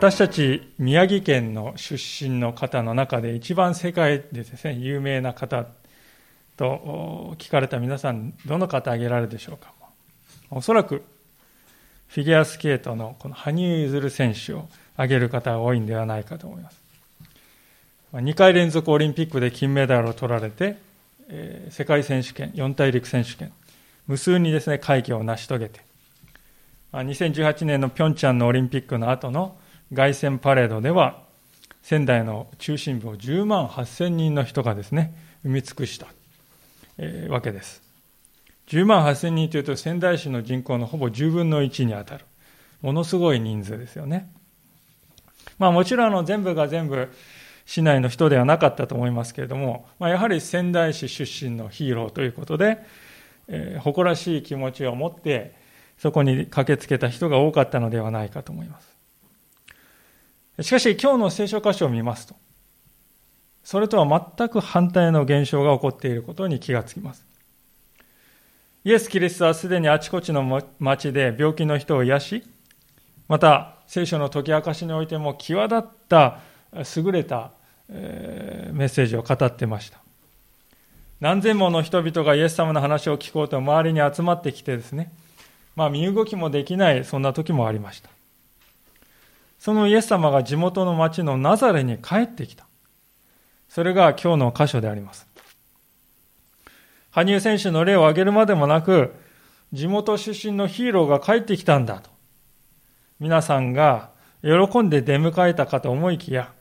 私たち宮城県の出身の方の中で一番世界でですね、有名な方と聞かれた皆さん、どの方挙げられるでしょうか？おそらくフィギュアスケートのこの羽生結弦選手を挙げる方が多いんではないかと思います。2回連続オリンピックで金メダルを取られて、世界選手権、四大陸選手権、無数にですね、快挙を成し遂げて、2018年のピョンチャンのオリンピックの後の凱旋パレードでは、仙台の中心部を10万8000人の人がですね、埋め尽くした、えー、わけです。10万8000人というと仙台市の人口のほぼ10分の1に当たる。ものすごい人数ですよね。まあもちろんあの全部が全部市内の人ではなかったと思いますけれども、まあ、やはり仙台市出身のヒーローということで、えー、誇らしい気持ちを持ってそこに駆けつけた人が多かったのではないかと思います。しかし今日の聖書箇所を見ますと、それとは全く反対の現象が起こっていることに気がつきます。イエス・キリストはすでにあちこちの町で病気の人を癒し、また聖書の解き明かしにおいても際立った優れたメッセージを語ってました。何千もの人々がイエス様の話を聞こうと周りに集まってきてですね、まあ、身動きもできない、そんな時もありました。そのイエス様が地元の町のナザレに帰ってきた。それが今日の箇所であります。羽生選手の例を挙げるまでもなく、地元出身のヒーローが帰ってきたんだと。皆さんが喜んで出迎えたかと思いきや、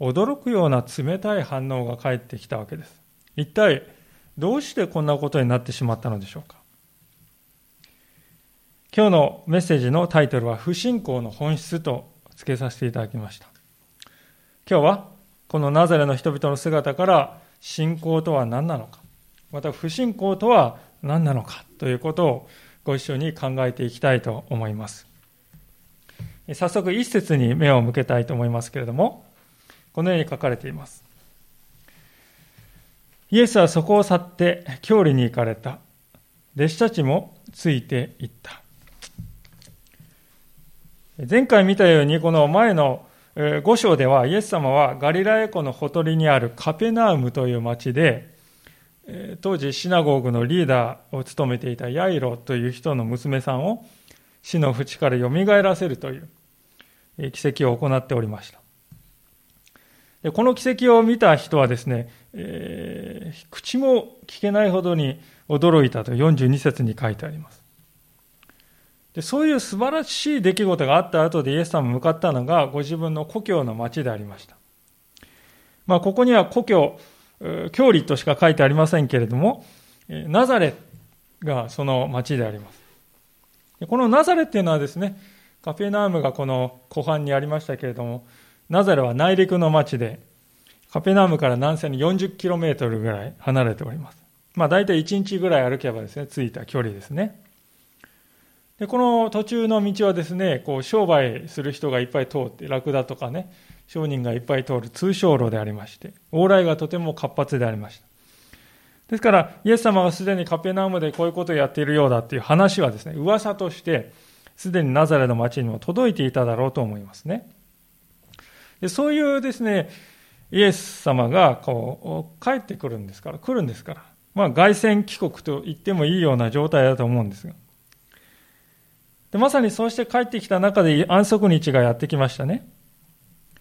驚くような冷たい反応が返ってきたわけです。一体、どうしてこんなことになってしまったのでしょうか。今日のメッセージのタイトルは不信仰の本質と付けさせていただきました。今日はこのナザレの人々の姿から信仰とは何なのか、また不信仰とは何なのかということをご一緒に考えていきたいと思います。早速一節に目を向けたいと思いますけれども、このように書かれています。イエスはそこを去って郷里に行かれた。弟子たちもついていった。前回見たように、この前の5章では、イエス様はガリラヤ湖のほとりにあるカペナウムという町で、当時シナゴーグのリーダーを務めていたヤイロという人の娘さんを死の淵から蘇らせるという奇跡を行っておりました。でこの奇跡を見た人はですね、えー、口も聞けないほどに驚いたと42節に書いてあります。でそういう素晴らしい出来事があった後でイエス様向かったのがご自分の故郷の町でありました。まあ、ここには故郷、郷里としか書いてありませんけれども、ナザレがその町であります。このナザレっていうのはですね、カペナームがこの湖畔にありましたけれども、ナザレは内陸の町で、カペナームから南西に 40km ぐらい離れております。まあ大体1日ぐらい歩けばですね、着いた距離ですね。で、この途中の道はですね、こう商売する人がいっぱい通って、ラクダとかね、商人がいっぱい通る通商路でありまして、往来がとても活発でありました。ですから、イエス様がすでにカペナウムでこういうことをやっているようだっていう話はですね、噂として、すでにナザレの町にも届いていただろうと思いますね。でそういうですね、イエス様がこう帰ってくるんですから、来るんですから、まあ、凱旋帰国と言ってもいいような状態だと思うんですが、でまさにそうして帰ってきた中で安息日がやってきましたね。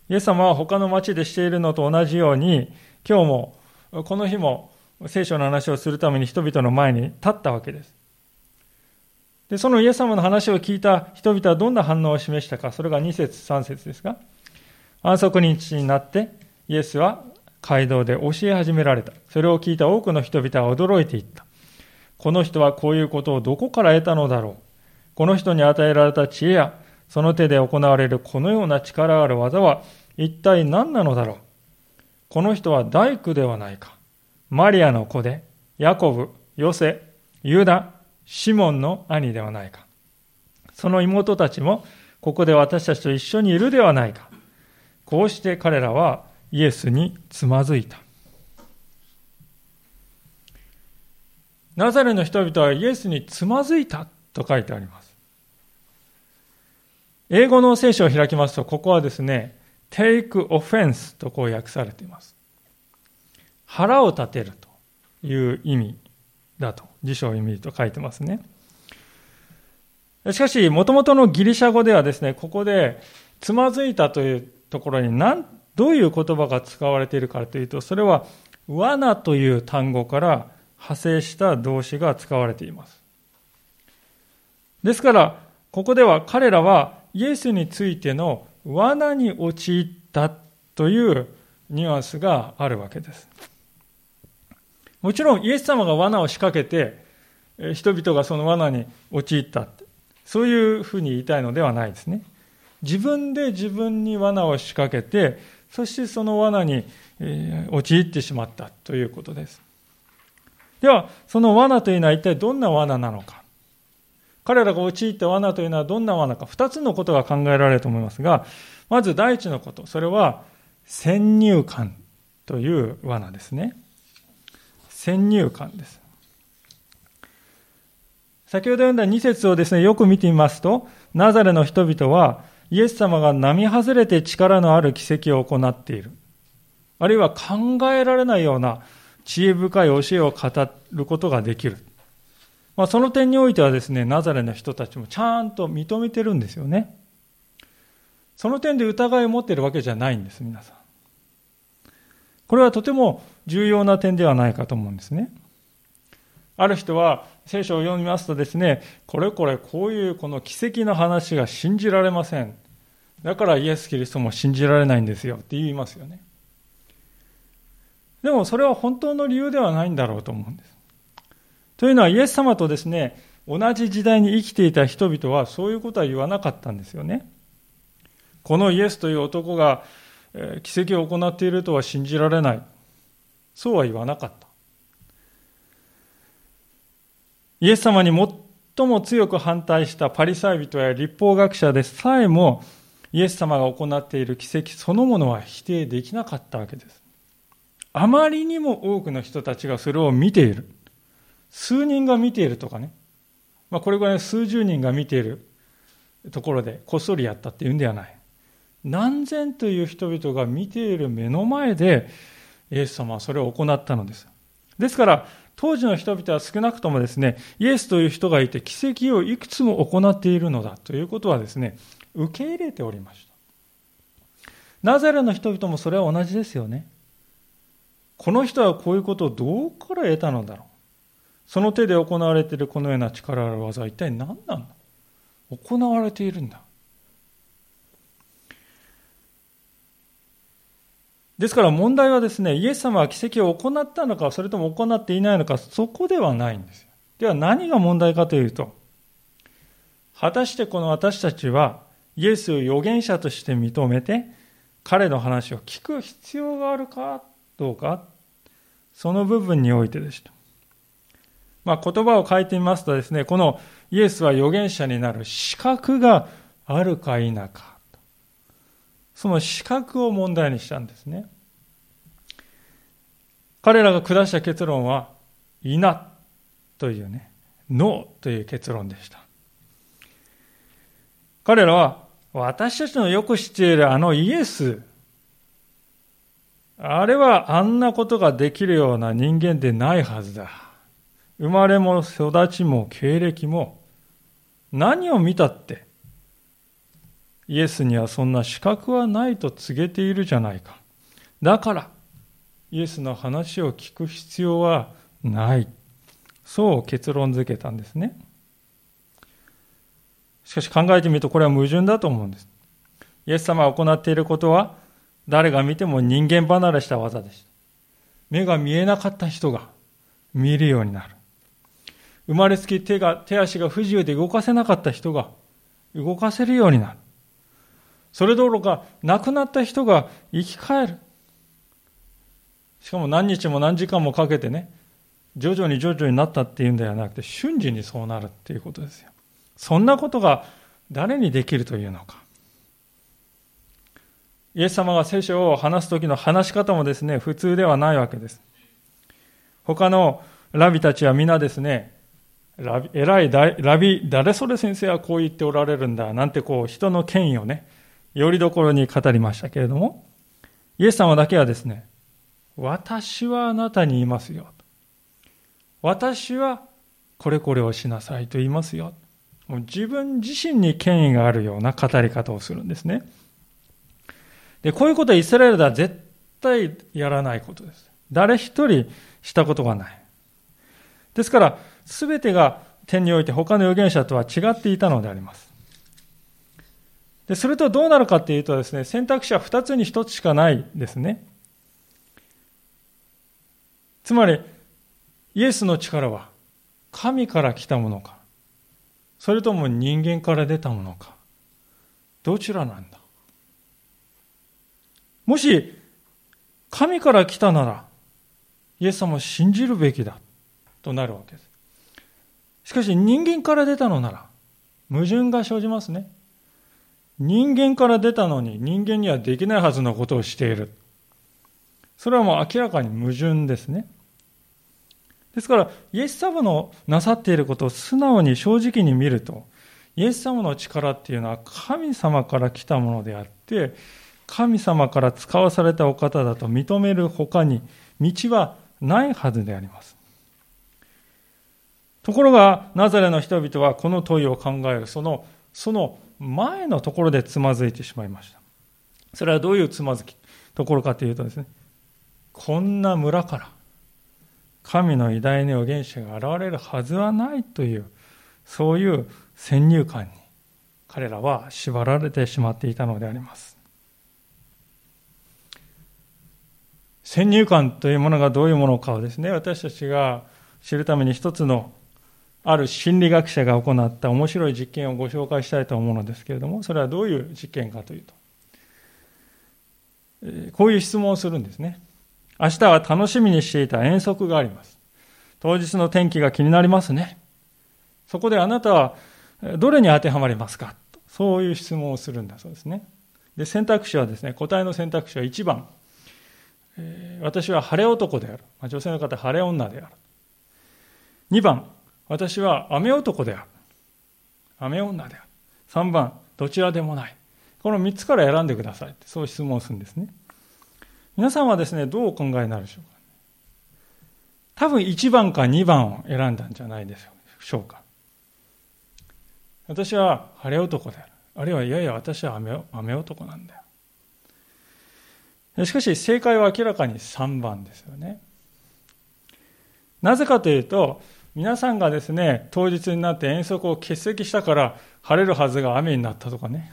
イエス様は他の町でしているのと同じように、今日も、この日も聖書の話をするために人々の前に立ったわけです。で、そのイエス様の話を聞いた人々はどんな反応を示したか、それが2節3節ですか安息日になってイエスは街道で教え始められた。それを聞いた多くの人々は驚いていった。この人はこういうことをどこから得たのだろうこの人に与えられた知恵や、その手で行われるこのような力ある技は一体何なのだろう？この人は大工ではないか。マリアの子で、ヤコブ、ヨセ、ユダ、シモンの兄ではないか。その妹たちもここで私たちと一緒にいるではないか。こうして彼らはイエスにつまずいた。ナザレの人々はイエスにつまずいたと書いてあります。英語の聖書を開きますと、ここはですね、take offense とこう訳されています。腹を立てるという意味だと、辞書を意味と書いてますね。しかし、もともとのギリシャ語ではですね、ここで、つまずいたというところに何、どういう言葉が使われているかというと、それは、罠という単語から派生した動詞が使われています。ですから、ここでは彼らはイエスについての罠に陥ったというニュアンスがあるわけです。もちろんイエス様が罠を仕掛けて、人々がその罠に陥った。そういうふうに言いたいのではないですね。自分で自分に罠を仕掛けて、そしてその罠に陥ってしまったということです。では、その罠というのは一体どんな罠なのか。彼らが陥った罠というのはどんな罠か、二つのことが考えられると思いますが、まず第一のこと、それは先入観という罠ですね。先入観です。先ほど読んだ2節をですね、よく見てみますと、ナザレの人々は、イエス様が並外れて力のある奇跡を行っている。あるいは考えられないような知恵深い教えを語ることができる。まあ、その点においてはですね、ナザレの人たちもちゃんと認めてるんですよね。その点で疑いを持ってるわけじゃないんです、皆さん。これはとても重要な点ではないかと思うんですね。ある人は聖書を読みますとですね、これこれこういうこの奇跡の話が信じられません。だからイエス・キリストも信じられないんですよって言いますよね。でもそれは本当の理由ではないんだろうと思うんです。というのはイエス様とですね、同じ時代に生きていた人々はそういうことは言わなかったんですよね。このイエスという男が奇跡を行っているとは信じられない。そうは言わなかった。イエス様に最も強く反対したパリサイ人や立法学者でさえもイエス様が行っている奇跡そのものは否定できなかったわけです。あまりにも多くの人たちがそれを見ている。数人が見ているとかね。まあ、これぐらい数十人が見ているところでこっそりやったっていうんではない。何千という人々が見ている目の前でイエス様はそれを行ったのです。ですから、当時の人々は少なくともですね、イエスという人がいて奇跡をいくつも行っているのだということはですね、受け入れておりました。ナザレの人々もそれは同じですよね。この人はこういうことをどこから得たのだろう。その手で行われているこのような力ある技は一体何なの？行われているんだ。ですから問題はですね、イエス様は奇跡を行ったのか、それとも行っていないのか、そこではないんですよ。では何が問題かというと、果たしてこの私たちはイエスを預言者として認めて、彼の話を聞く必要があるかどうか、その部分においてでした。まあ、言葉を変えてみますとですね、このイエスは預言者になる資格があるか否か。その資格を問題にしたんですね。彼らが下した結論は、いなというね、ノーという結論でした。彼らは、私たちのよく知っているあのイエス、あれはあんなことができるような人間でないはずだ。生まれも育ちも経歴も何を見たってイエスにはそんな資格はないと告げているじゃないか。だから、イエスの話を聞く必要はない。そう結論付けたんですね。しかし考えてみるとこれは矛盾だと思うんです。イエス様が行っていることは誰が見ても人間離れした技でした。目が見えなかった人が見るようになる。生まれつき手が、手足が不自由で動かせなかった人が動かせるようになる。それどころか亡くなった人が生き返る。しかも何日も何時間もかけてね、徐々に徐々になったっていうんではなくて、瞬時にそうなるっていうことですよ。そんなことが誰にできるというのか。イエス様が聖書を話す時の話し方もですね、普通ではないわけです。他のラビたちは皆ですね、ラビ偉いラビ、誰それ先生はこう言っておられるんだ、なんてこう人の権威をね、よりどころに語りましたけれども、イエス様だけはですね、私はあなたに言いますよ。私はこれこれをしなさいと言いますよ。もう自分自身に権威があるような語り方をするんですね。で、こういうことはイスラエルでは絶対やらないことです。誰一人したことがない。ですから、すべてが天において他の預言者とは違っていたのであります。で、それとどうなるかっていうとですね、選択肢は二つに一つしかないですね。つまり、イエスの力は神から来たものか、それとも人間から出たものか、どちらなんだもし、神から来たなら、イエス様を信じるべきだとなるわけです。しかし人間から出たのなら、矛盾が生じますね。人間から出たのに人間にはできないはずのことをしている。それはもう明らかに矛盾ですね。ですから、イエス様のなさっていることを素直に正直に見ると、イエス様の力っていうのは神様から来たものであって、神様から使わされたお方だと認める他に道はないはずであります。ところが、ナザレの人々はこの問いを考える、その、その前のところでつまずいてしまいました。それはどういうつまずき、ところかというとですね、こんな村から神の偉大な預言者が現れるはずはないという、そういう先入観に彼らは縛られてしまっていたのであります。先入観というものがどういうものかをですね、私たちが知るために一つのある心理学者が行った面白い実験をご紹介したいと思うのですけれども、それはどういう実験かというと、こういう質問をするんですね。明日は楽しみにしていた遠足があります。当日の天気が気になりますね。そこであなたはどれに当てはまりますか？そういう質問をするんだそうですね。で、選択肢はですね、答えの選択肢は1番。えー、私は晴れ男である。まあ、女性の方、晴れ女である。2番、私は雨男である。雨女である。3番、どちらでもない。この3つから選んでください。そう質問するんですね。皆さんはですね、どうお考えになるでしょうか多分1番か2番を選んだんじゃないでしょうか。私は晴れ男である。あるいは、いやいや、私は雨雨男なんだよ。しかし、正解は明らかに3番ですよね。なぜかというと、皆さんがですね、当日になって遠足を欠席したから晴れるはずが雨になったとかね。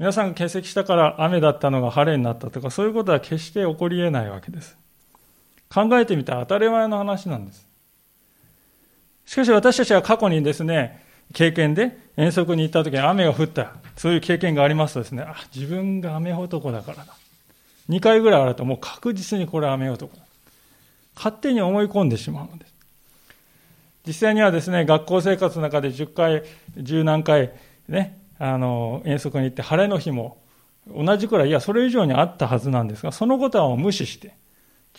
皆さんが欠席したから雨だったのが晴れになったとか、そういうことは決して起こり得ないわけです。考えてみたら当たり前の話なんです。しかし私たちは過去にですね、経験で遠足に行った時に雨が降った、そういう経験がありますとですね、あ、自分が雨男だからだ。2回ぐらいあるともう確実にこれ雨男だ。勝手に思い込んでしまうのです。実際にはですね、学校生活の中で10回、10何回ね、あの、遠足に行って晴れの日も同じくらい、いや、それ以上にあったはずなんですが、そのことは無視して、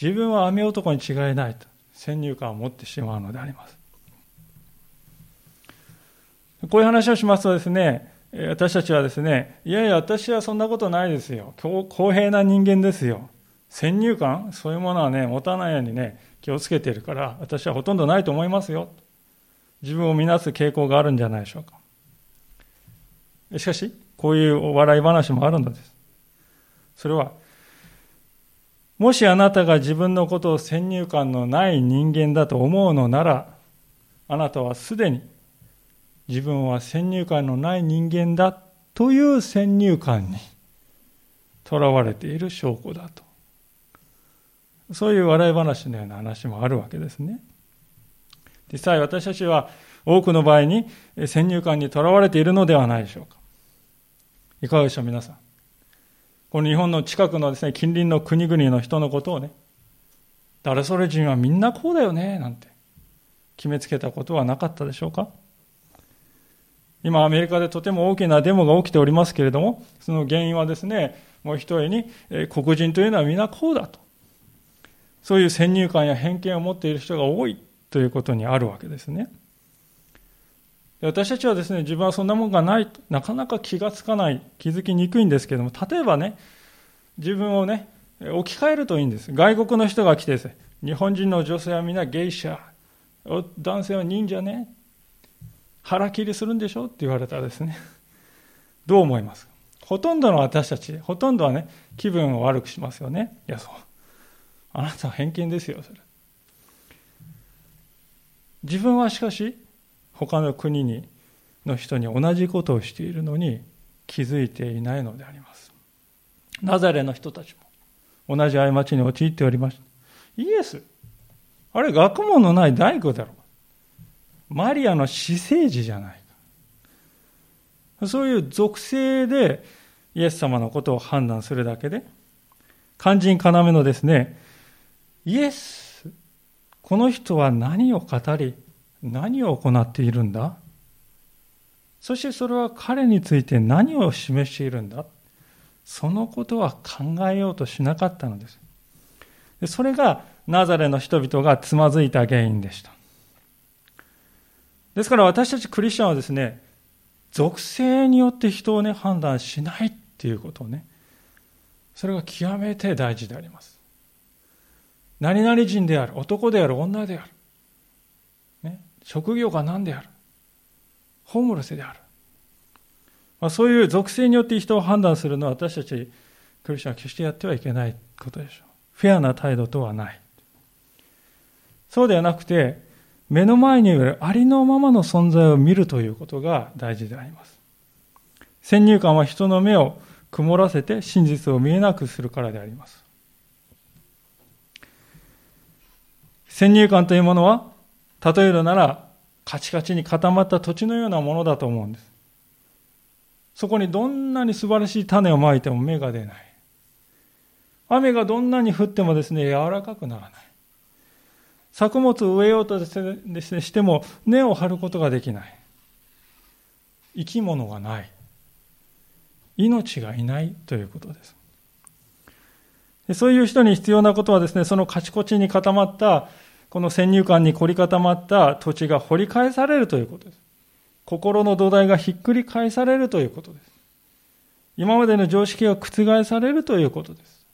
自分は雨男に違いないと、先入観を持ってしまうのであります。こういう話をしますとですね、私たちはですね、いやいや、私はそんなことないですよ。公平な人間ですよ。先入観？そういうものはね、持たないようにね、気をつけているから、私はほとんどないと思いますよ。自分を見なす傾向があるんじゃないでしょうか。しかし、こういうお笑い話もあるのです。それは、もしあなたが自分のことを先入観のない人間だと思うのなら、あなたはすでに自分は先入観のない人間だという先入観にとらわれている証拠だと。そういう笑い話のような話もあるわけですね。実際私たちは多くの場合に先入観にとらわれているのではないでしょうか。いかがでしょう、皆さん。この日本の近くのですね、近隣の国々の人のことをね、誰それ人はみんなこうだよね、なんて決めつけたことはなかったでしょうか今、アメリカでとても大きなデモが起きておりますけれども、その原因はですね、もう一重に、黒人というのは皆こうだと。そういう先入観や偏見を持っている人が多いということにあるわけですね。私たちはですね、自分はそんなもんがないと、なかなか気がつかない、気づきにくいんですけども、例えばね、自分をね、置き換えるといいんです。外国の人が来てですね、日本人の女性は皆ゲイシャ、男性は忍者ね、腹切りするんでしょ？って言われたらですね、どう思いますほとんどの私たち、ほとんどはね、気分を悪くしますよね。いや、そう。あなたは偏見ですよ、それ。自分はしかし、他の国にの人に同じことをしているのに気づいていないのであります。ナザレの人たちも同じ過ちに陥っておりました。イエス、あれ学問のない大工だろう。マリアの私生児じゃないか。そういう属性でイエス様のことを判断するだけで、肝心要のですね、イエス、この人は何を語り、何を行っているんだ？そしてそれは彼について何を示しているんだ？そのことは考えようとしなかったのです。それがナザレの人々がつまずいた原因でした。ですから私たちクリスチャンはですね、属性によって人をね、判断しないっていうことをね、それが極めて大事であります。何々人である、男である、女である、ね、職業が何である、ホームレスである。まあ、そういう属性によって人を判断するのは私たちクリスチャンは決してやってはいけないことでしょう。フェアな態度とはない。そうではなくて、目の前にいるありのままの存在を見るということが大事であります。先入観は人の目を曇らせて真実を見えなくするからであります。先入観というものは、例えるなら、カチカチに固まった土地のようなものだと思うんです。そこにどんなに素晴らしい種をまいても芽が出ない。雨がどんなに降ってもですね、柔らかくならない。作物を植えようとですね、しても根を張ることができない。生き物がない。命がいないということです。そういう人に必要なことはですね、そのカチコチに固まった、この先入観に凝り固まった土地が掘り返されるということです。心の土台がひっくり返されるということです。今までの常識が覆されるということです。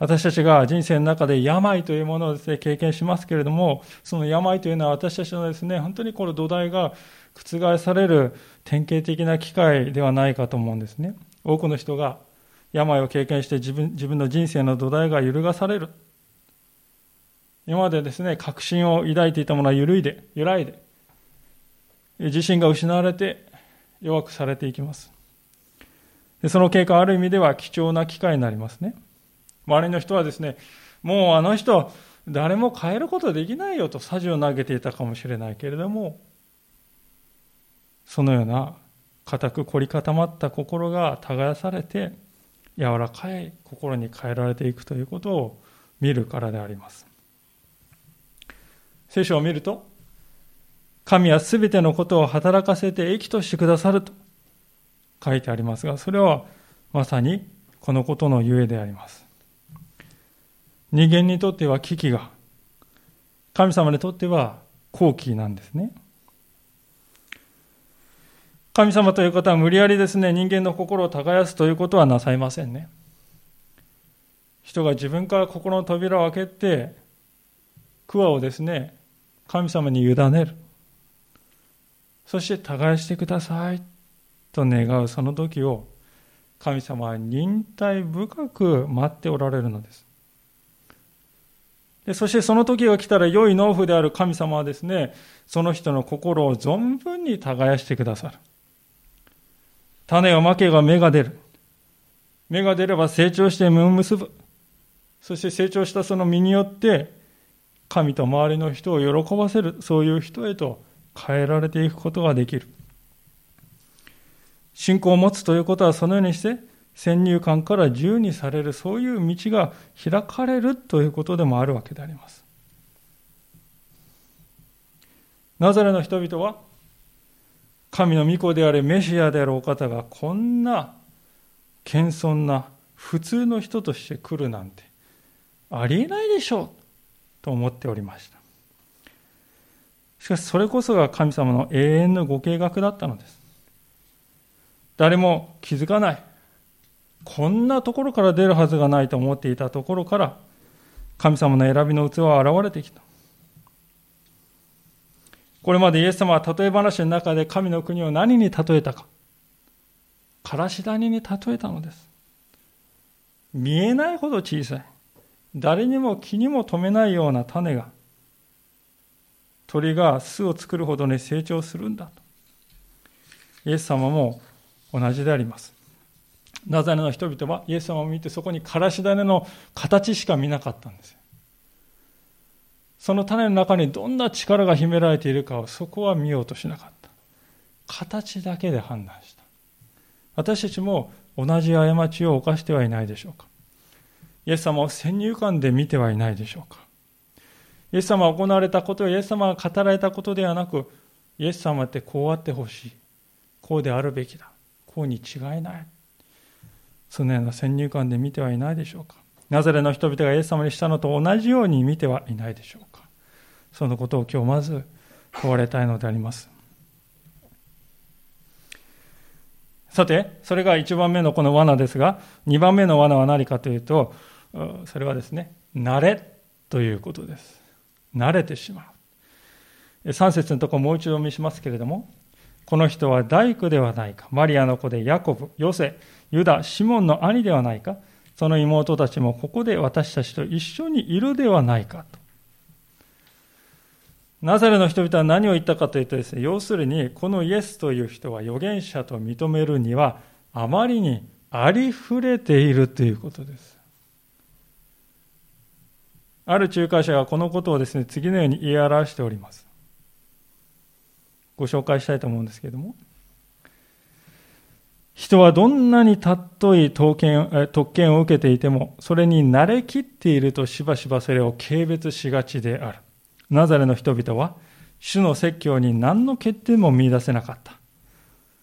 私たちが人生の中で病というものをですね、経験しますけれども、その病というのは私たちのですね、本当にこの土台が覆される典型的な機会ではないかと思うんですね。多くの人が病を経験して自分自分の人生の土台が揺るがされる。今までですね、確信を抱いていたものは揺るいで、揺らいで、自信が失われて弱くされていきます。でその経過ある意味では貴重な機会になりますね。周りの人はですね、もうあの人、誰も変えることできないよとさじを投げていたかもしれないけれども、そのような固く凝り固まった心が耕されて、柔らかい心に変えられていくということを見るからであります。聖書を見ると、神はすべてのことを働かせて益としてくださると書いてありますが、それはまさにこのことのゆえであります。人間にとっては危機が、神様にとっては好機なんですね。神様という方は無理やりですね、人間の心を耕すということはなさいませんね。人が自分から心の扉を開けて、桑をですね、神様に委ねる。そして耕してくださいと願うその時を神様は忍耐深く待っておられるのです。でそしてその時が来たら良い農夫である神様はですね、その人の心を存分に耕してくださる。種をまけば芽が出る。芽が出れば成長して実を結ぶ。そして成長したその実によって、神と周りの人を喜ばせる、そういう人へと変えられていくことができる。信仰を持つということはそのようにして、先入観から自由にされる、そういう道が開かれるということでもあるわけであります。ナザレの人々は、神の御子であれ、メシアであるお方がこんな謙遜な普通の人として来るなんてありえないでしょうと思っておりました。しかしそれこそが神様の永遠のご計画だったのです。誰も気づかない。こんなところから出るはずがないと思っていたところから、神様の選びの器は現れてきた。これまでイエス様は例え話の中で神の国を何に例えたか。からし谷に例えたのです。見えないほど小さい。誰にも気にも留めないような種が、鳥が巣を作るほどに成長するんだと。イエス様も同じであります。ナザレの人々はイエス様を見てそこにからし種の形しか見なかったんです。その種の中にどんな力が秘められているかをそこは見ようとしなかった。形だけで判断した。私たちも同じ過ちを犯してはいないでしょうか。イエス様を先入観で見てはいないでしょうか。イエス様が行われたことイエス様が語られたことではなく、イエス様ってこうあってほしい。こうであるべきだ。こうに違いない。そのような先入観で見てはいないでしょうか。ナザレの人々がイエス様にしたのと同じように見てはいないでしょうか。そのことを今日まず問われたいのであります。さて、それが1番目のこの罠ですが、2番目の罠は何かというと、それはですね、慣れということです。慣れてしまう。3節のところもう一度読みしますけれども、この人は大工ではないか。マリアの子でヤコブ、ヨセ、ユダ、シモンの兄ではないか。その妹たちもここで私たちと一緒にいるではないかと。ナザレの人々は何を言ったかというとですね、要するに、このイエスという人は預言者と認めるには、あまりにありふれているということです。ある仲介者がこのことをですね、次のように言い表しております。ご紹介したいと思うんですけれども。人はどんなに尊い特権特権を受けていてもそれに慣れきっているとしばしばそれを軽蔑しがちである。ナザレの人々は主の説教に何の欠点も見出せなかった。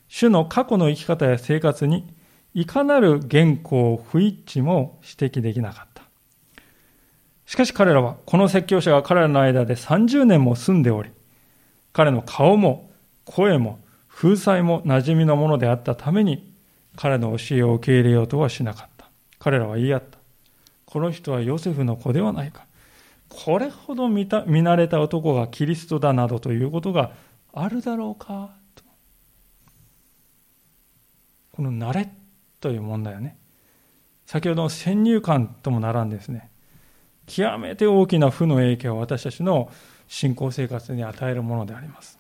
主の過去の生き方や生活にいかなる原稿不一致も指摘できなかった。しかし彼らはこの説教者が彼らの間で30年も住んでおり彼の顔も声も風采も馴染みのものであったために彼の教えを受け入れようとはしなかった。彼らは言い合った。この人はヨセフの子ではないか。これほど見た見慣れた男がキリストだなどということがあるだろうかと。この慣れという問題はね、先ほどの先入観とも並んですね、極めて大きな負の影響を私たちの信仰生活に与えるものであります。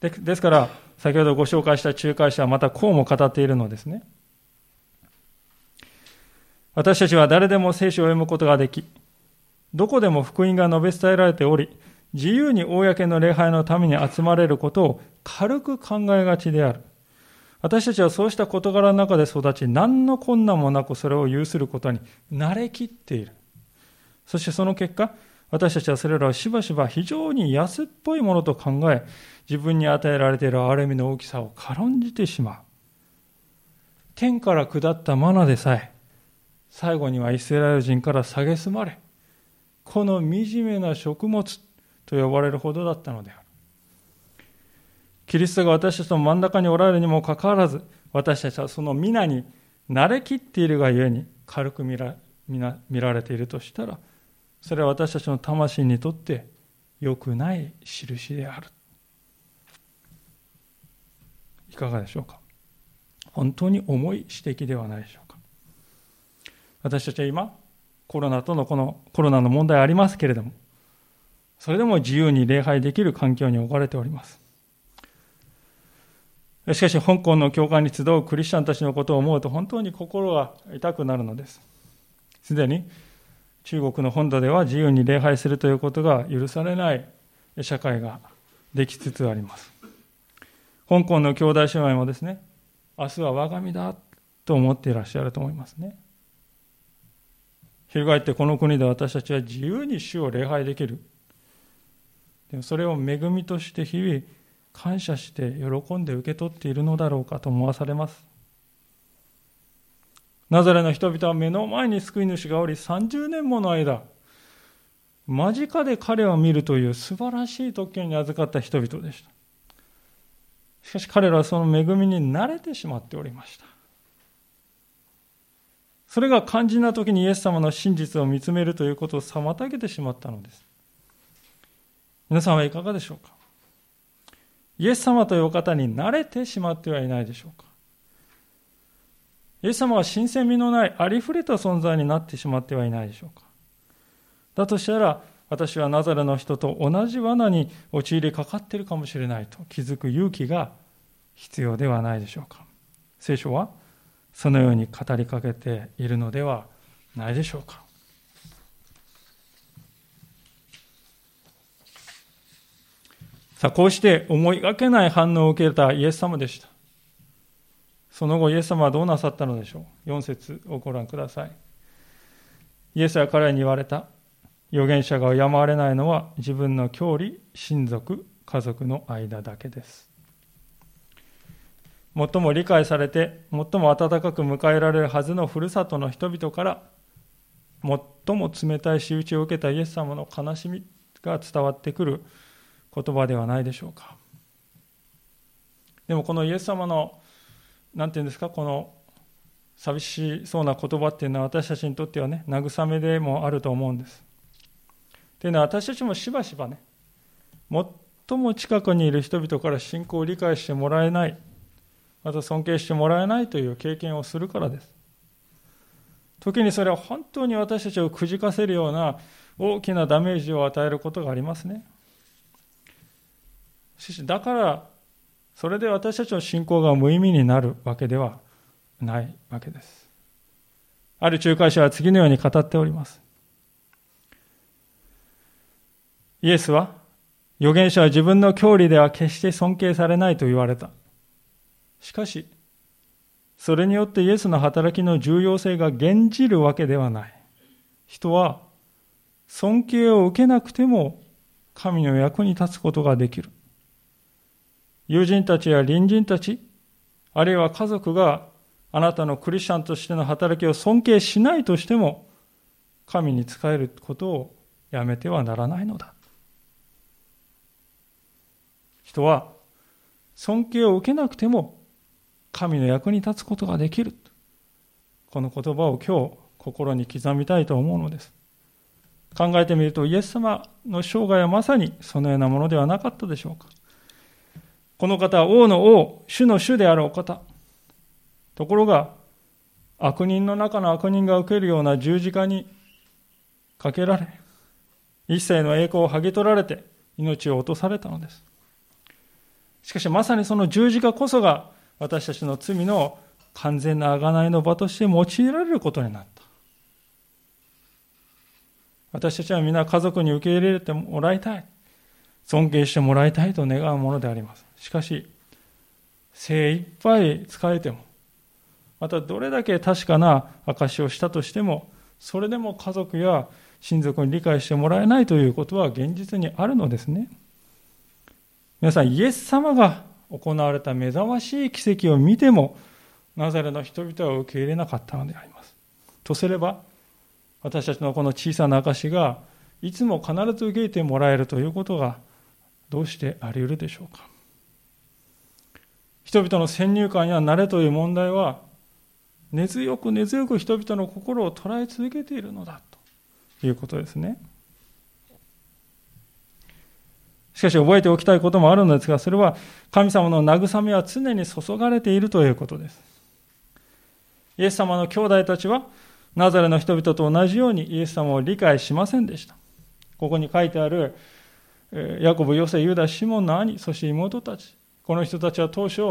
でですから、先ほどご紹介した仲介者はまたこうも語っているのですね。私たちは誰でも聖書を読むことができ、どこでも福音が述べ伝えられており、自由に公の礼拝のために集まれることを軽く考えがちである。私たちはそうした事柄の中で育ち、何の困難もなくそれを有することに慣れきっている。そしてその結果、私たちはそれらをしばしば非常に安っぽいものと考え、自分に与えられている憐れみの大きさを軽んじてしまう。天から下ったマナでさえ、最後にはイスラエル人から蔑まれ、この惨めな食物と呼ばれるほどだったのである。キリストが私たちの真ん中におられるにもかかわらず、私たちはその皆に慣れきっているがゆえに軽く見ら見られているとしたら、それは私たちの魂にとって良くない印である。いかがでしょうか？本当に重い指摘ではないでしょうか？私たちは今、コロナとのこのコロナの問題ありますけれども、それでも自由に礼拝できる環境に置かれております。しかし、香港の教会に集うクリスチャンたちのことを思うと本当に心が痛くなるのです。すでに中国の本土では自由に礼拝するということが許されない社会ができつつあります。香港の兄弟姉妹もですね、明日は我が身だと思っていらっしゃると思いますね。翻ってこの国で私たちは自由に主を礼拝できる。でもそれを恵みとして日々感謝して喜んで受け取っているのだろうかと思わされます。ナザレの人々は目の前に救い主がおり30年もの間間近で彼を見るという素晴らしい特権に預かった人々でした。しかし彼らはその恵みに慣れてしまっておりました。それが肝心な時にイエス様の真実を見つめるということを妨げてしまったのです。皆さんはいかがでしょうか？イエス様というお方に慣れてしまってはいないでしょうか？イエス様は新鮮味のないありふれた存在になってしまってはいないでしょうか。だとしたら私はナザレの人と同じ罠に陥りかかっているかもしれないと気づく勇気が必要ではないでしょうか。聖書はそのように語りかけているのではないでしょうか。さあこうして思いがけない反応を受けたイエス様でした。その後イエス様はどうなさったのでしょう？4節をご覧くださいイエスは彼らに言われた預言者が敬われないのは自分の郷里、親族、家族の間だけです。最も理解されて、最も温かく迎えられるはずのふるさとの人々から、最も冷たい仕打ちを受けたイエス様の悲しみが伝わってくる言葉ではないでしょうか。でもこのイエス様の、なんていうんですか、この寂しそうな言葉っていうのは私たちにとってはね、慰めでもあると思うんです。というのは私たちもしばしばね、最も近くにいる人々から信仰を理解してもらえない、また尊敬してもらえないという経験をするからです。時にそれは本当に私たちをくじかせるような大きなダメージを与えることがありますね。しかし、だから、それで私たちの信仰が無意味になるわけではないわけです。ある仲介者は次のように語っております。イエスは、預言者は自分の教理では決して尊敬されないと言われた。しかし、それによってイエスの働きの重要性が減じるわけではない。人は、尊敬を受けなくても神の役に立つことができる。友人たちや隣人たち、あるいは家族があなたのクリスチャンとしての働きを尊敬しないとしても、神に仕えることをやめてはならないのだ。人は尊敬を受けなくても神の役に立つことができる。この言葉を今日心に刻みたいと思うのです。考えてみるとイエス様の生涯はまさにそのようなものではなかったでしょうか。この方は王の王、主の主であるお方。ところが悪人の中の悪人が受けるような十字架にかけられ、一切の栄光を剥ぎ取られて命を落とされたのです。しかしまさにその十字架こそが私たちの罪の完全な贖いの場として用いられることになった。私たちは皆家族に受け入れてもらいたい。尊敬してもらいたいと願うものであります。しかし、精一杯使えても、またどれだけ確かな証をしたとしても、それでも家族や親族に理解してもらえないということは現実にあるのですね。皆さん、イエス様が行われた目覚ましい奇跡を見ても、ナザレの人々は受け入れなかったのであります。とすれば、私たちのこの小さな証が、いつも必ず受け入れてもらえるということが、どうしてあり得るでしょうか。人々の先入観や慣れという問題は、根強く根強く人々の心を捉え続けているのだということですね。しかし覚えておきたいこともあるのですが、それは神様の慰めは常に注がれているということです。イエス様の兄弟たちは、ナザレの人々と同じようにイエス様を理解しませんでした。ここに書いてある、ヤコブ、ヨセ、ユダ、シモンの兄、そして妹たち。この人たちは当初、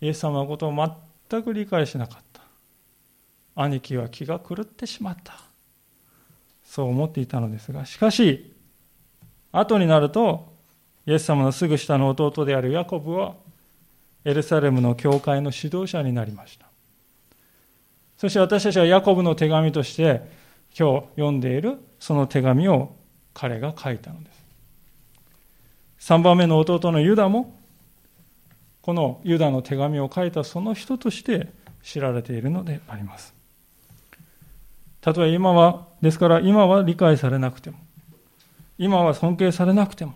イエス様のことを全く理解しなかった。兄貴は気が狂ってしまった。そう思っていたのですが、しかし、後になると、イエス様のすぐ下の弟であるヤコブはエルサレムの教会の指導者になりましたそして私たちはヤコブの手紙として今日読んでいるその手紙を彼が書いたのです3番目の弟のユダもこのユダの手紙を書いたその人として知られているのでありますたとえ今はですから今は理解されなくても今は尊敬されなくても、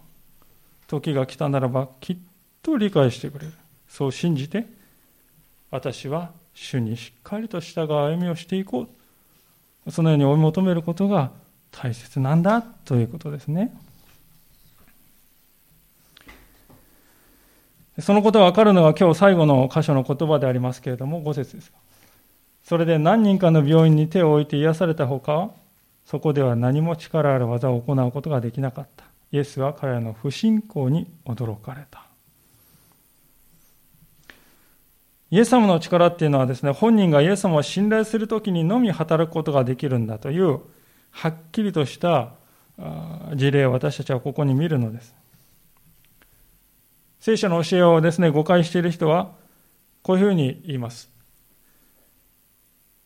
時が来たならばきっと理解してくれる。そう信じて、私は主にしっかりと従う歩みをしていこう。そのように追い求めることが大切なんだということですね。そのことが分かるのが今日最後の箇所の言葉でありますけれども、5節です。それで何人かの病院に手を置いて癒されたほか、そこでは何も力ある技を行うことができなかった。イエスは彼らの不信仰に驚かれた。イエス様の力っていうのはですね、本人がイエス様を信頼するときにのみ働くことができるんだという、はっきりとした事例を私たちはここに見るのです。聖書の教えをですね、誤解している人は、こういうふうに言います。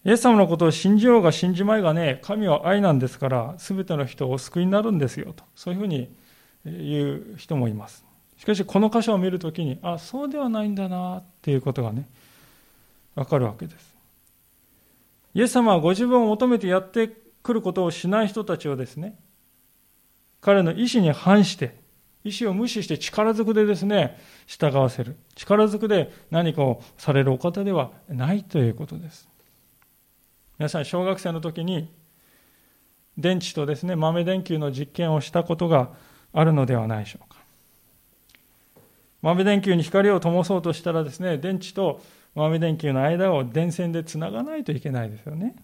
イエス様のことを信じようが信じまいがね、神は愛なんですから、すべての人をお救いになるんですよと、そういうふうに言う人もいます。しかし、この箇所を見るときに、あ、そうではないんだな、っていうことがね、わかるわけです。イエス様はご自分を求めてやってくることをしない人たちをですね、彼の意志に反して、意思を無視して力ずくでですね、従わせる。力ずくで何かをされるお方ではないということです。皆さん、小学生の時に、電池とですね、豆電球の実験をしたことがあるのではないでしょうか。豆電球に光を灯そうとしたらですね、電池と豆電球の間を電線でつながないといけないですよね。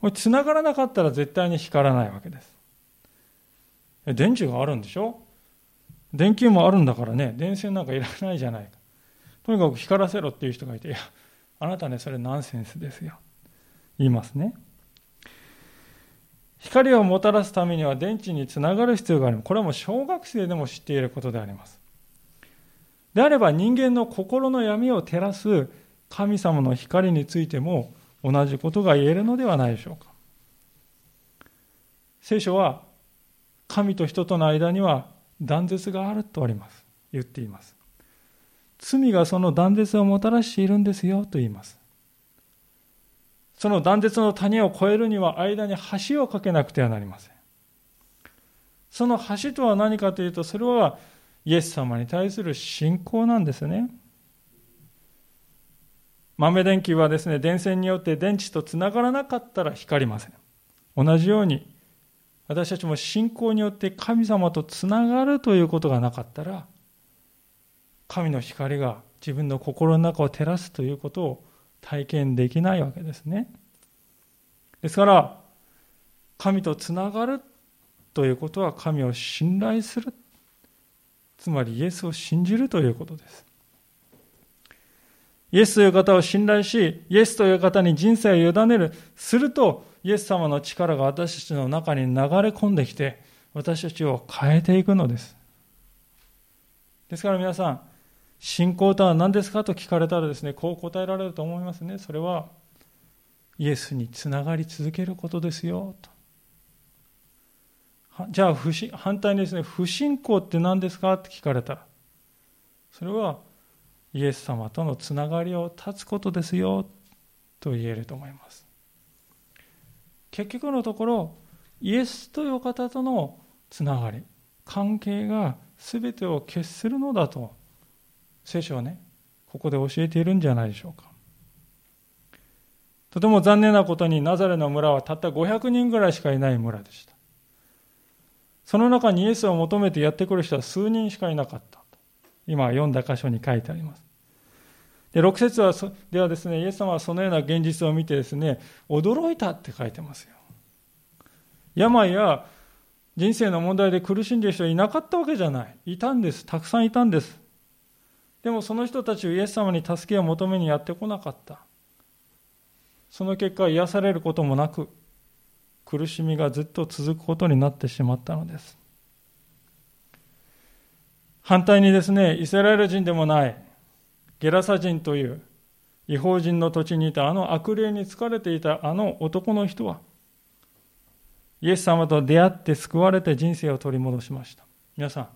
これつながらなかったら絶対に光らないわけです。電池があるんでしょ？電球もあるんだからね、電線なんかいらないじゃないか。とにかく光らせろっていう人がいて、いや、あなたね、それナンセンスですよ。言いますね。光をもたらすためには電池につながる必要がある。これはもう小学生でも知っていることであります。であれば人間の心の闇を照らす神様の光についても同じことが言えるのではないでしょうか。聖書は神と人との間には断絶があるとあります。言っています。罪がその断絶をもたらしているんですよと言います。その断絶の谷を越えるには間に橋を架けなくてはなりません。その橋とは何かというと、それはイエス様に対する信仰なんですね。豆電球はですね、電線によって電池とつながらなかったら光りません。同じように、私たちも信仰によって神様とつながるということがなかったら、神の光が自分の心の中を照らすということを体験できないわけですね。ですから、神とつながるということは神を信頼する。つまりイエスを信じるということです。イエスという方を信頼し、イエスという方に人生を委ねる。すると、イエス様の力が私たちの中に流れ込んできて、私たちを変えていくのです。ですから皆さん、信仰とは何ですかと聞かれたらですね、こう答えられると思いますね。それは、イエスにつながり続けることですよ、と。じゃあ不信、反対にですね、不信仰って何ですかって聞かれたら、それは、イエス様とのつながりを断つことですよ、と言えると思います。結局のところイエスという方とのつながり関係が全てを決するのだと聖書はねここで教えているんじゃないでしょうか。とても残念なことにナザレの村はたった500人ぐらいしかいない村でした。その中にイエスを求めてやってくる人は数人しかいなかった。今読んだ箇所に書いてあります。で6節はではですね、イエス様はそのような現実を見てですね、驚いたって書いてますよ。病や人生の問題で苦しんでいる人はいなかったわけじゃない。いたんです。たくさんいたんです。でもその人たちをイエス様に助けを求めにやってこなかった。その結果、癒されることもなく、苦しみがずっと続くことになってしまったのです。反対にですね、イスラエル人でもない、ゲラサ人という違法人の土地にいたあの悪霊に疲れていたあの男の人は、イエス様と出会って救われて人生を取り戻しました。皆さん、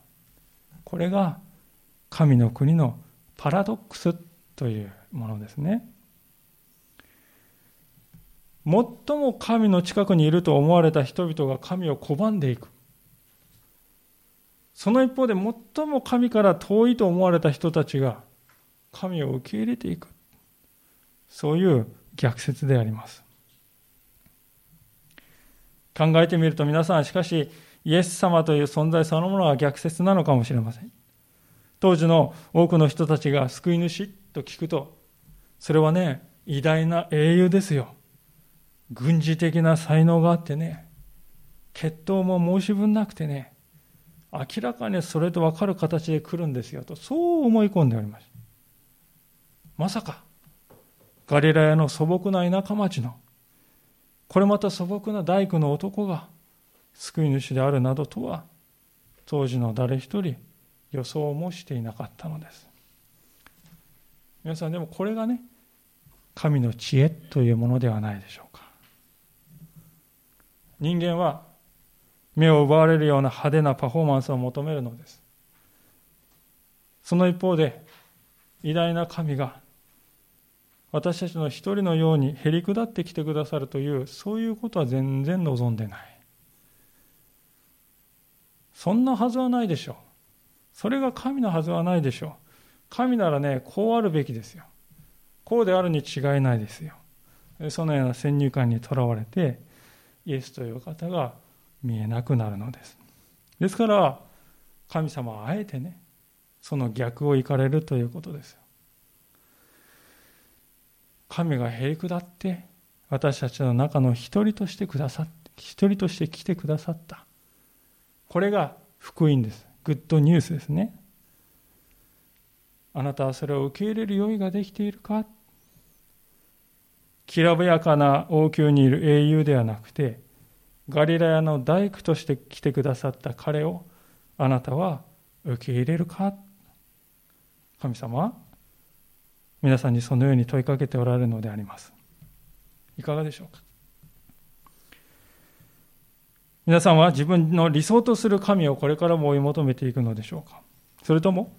これが神の国のパラドックスというものですね。最も神の近くにいると思われた人々が神を拒んでいく。その一方で最も神から遠いと思われた人たちが神を受け入れていく。そういう逆説であります。考えてみると皆さん、しかし、イエス様という存在そのものが逆説なのかもしれません。当時の多くの人たちが救い主と聞くと、それはね、偉大な英雄ですよ。軍事的な才能があってね、血統も申し分なくてね、明らかにそれと分かる形で来るんですよと、そう思い込んでおります。まさか、ガリラヤの素朴な田舎町の、これまた素朴な大工の男が救い主であるなどとは、当時の誰一人予想もしていなかったのです。皆さんでもこれがね、神の知恵というものではないでしょうか。人間は目を奪われるような派手なパフォーマンスを求めるのです。その一方で、偉大な神が私たちの一人のようにへり下ってきてくださるという、そういうことは全然望んでない。そんなはずはないでしょう。それが神のはずはないでしょう。神ならね、こうあるべきですよ。こうであるに違いないですよ。そのような先入観にとらわれて、イエスという方が見えなくなるのです。ですから、神様はあえてね、その逆を行かれるということです。神がへり下って私たちの中の一人としてくださって一人として来てくださった。これが福音です。グッドニュースですね。あなたはそれを受け入れる用意ができているか？きらびやかな王宮にいる英雄ではなくてガリラヤの大工として来てくださった彼をあなたは受け入れるか？神様皆さんにそのように問いかけておられるのであります。いかがでしょうか？皆さんは自分の理想とする神をこれからも追い求めていくのでしょうか？それとも、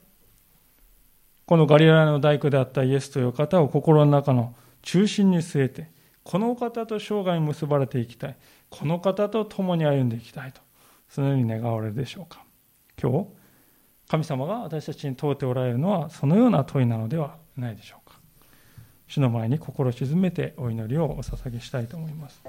このガリラヤの大工であったイエスという方を心の中の中心に据えて、この方と生涯結ばれていきたい。この方と共に歩んでいきたいと、そのように願われるでしょうか？今日、神様が私たちに問うておられるのは、そのような問いなのではないでしょうか。主の前に心を沈めてお祈りをお捧げしたいと思います。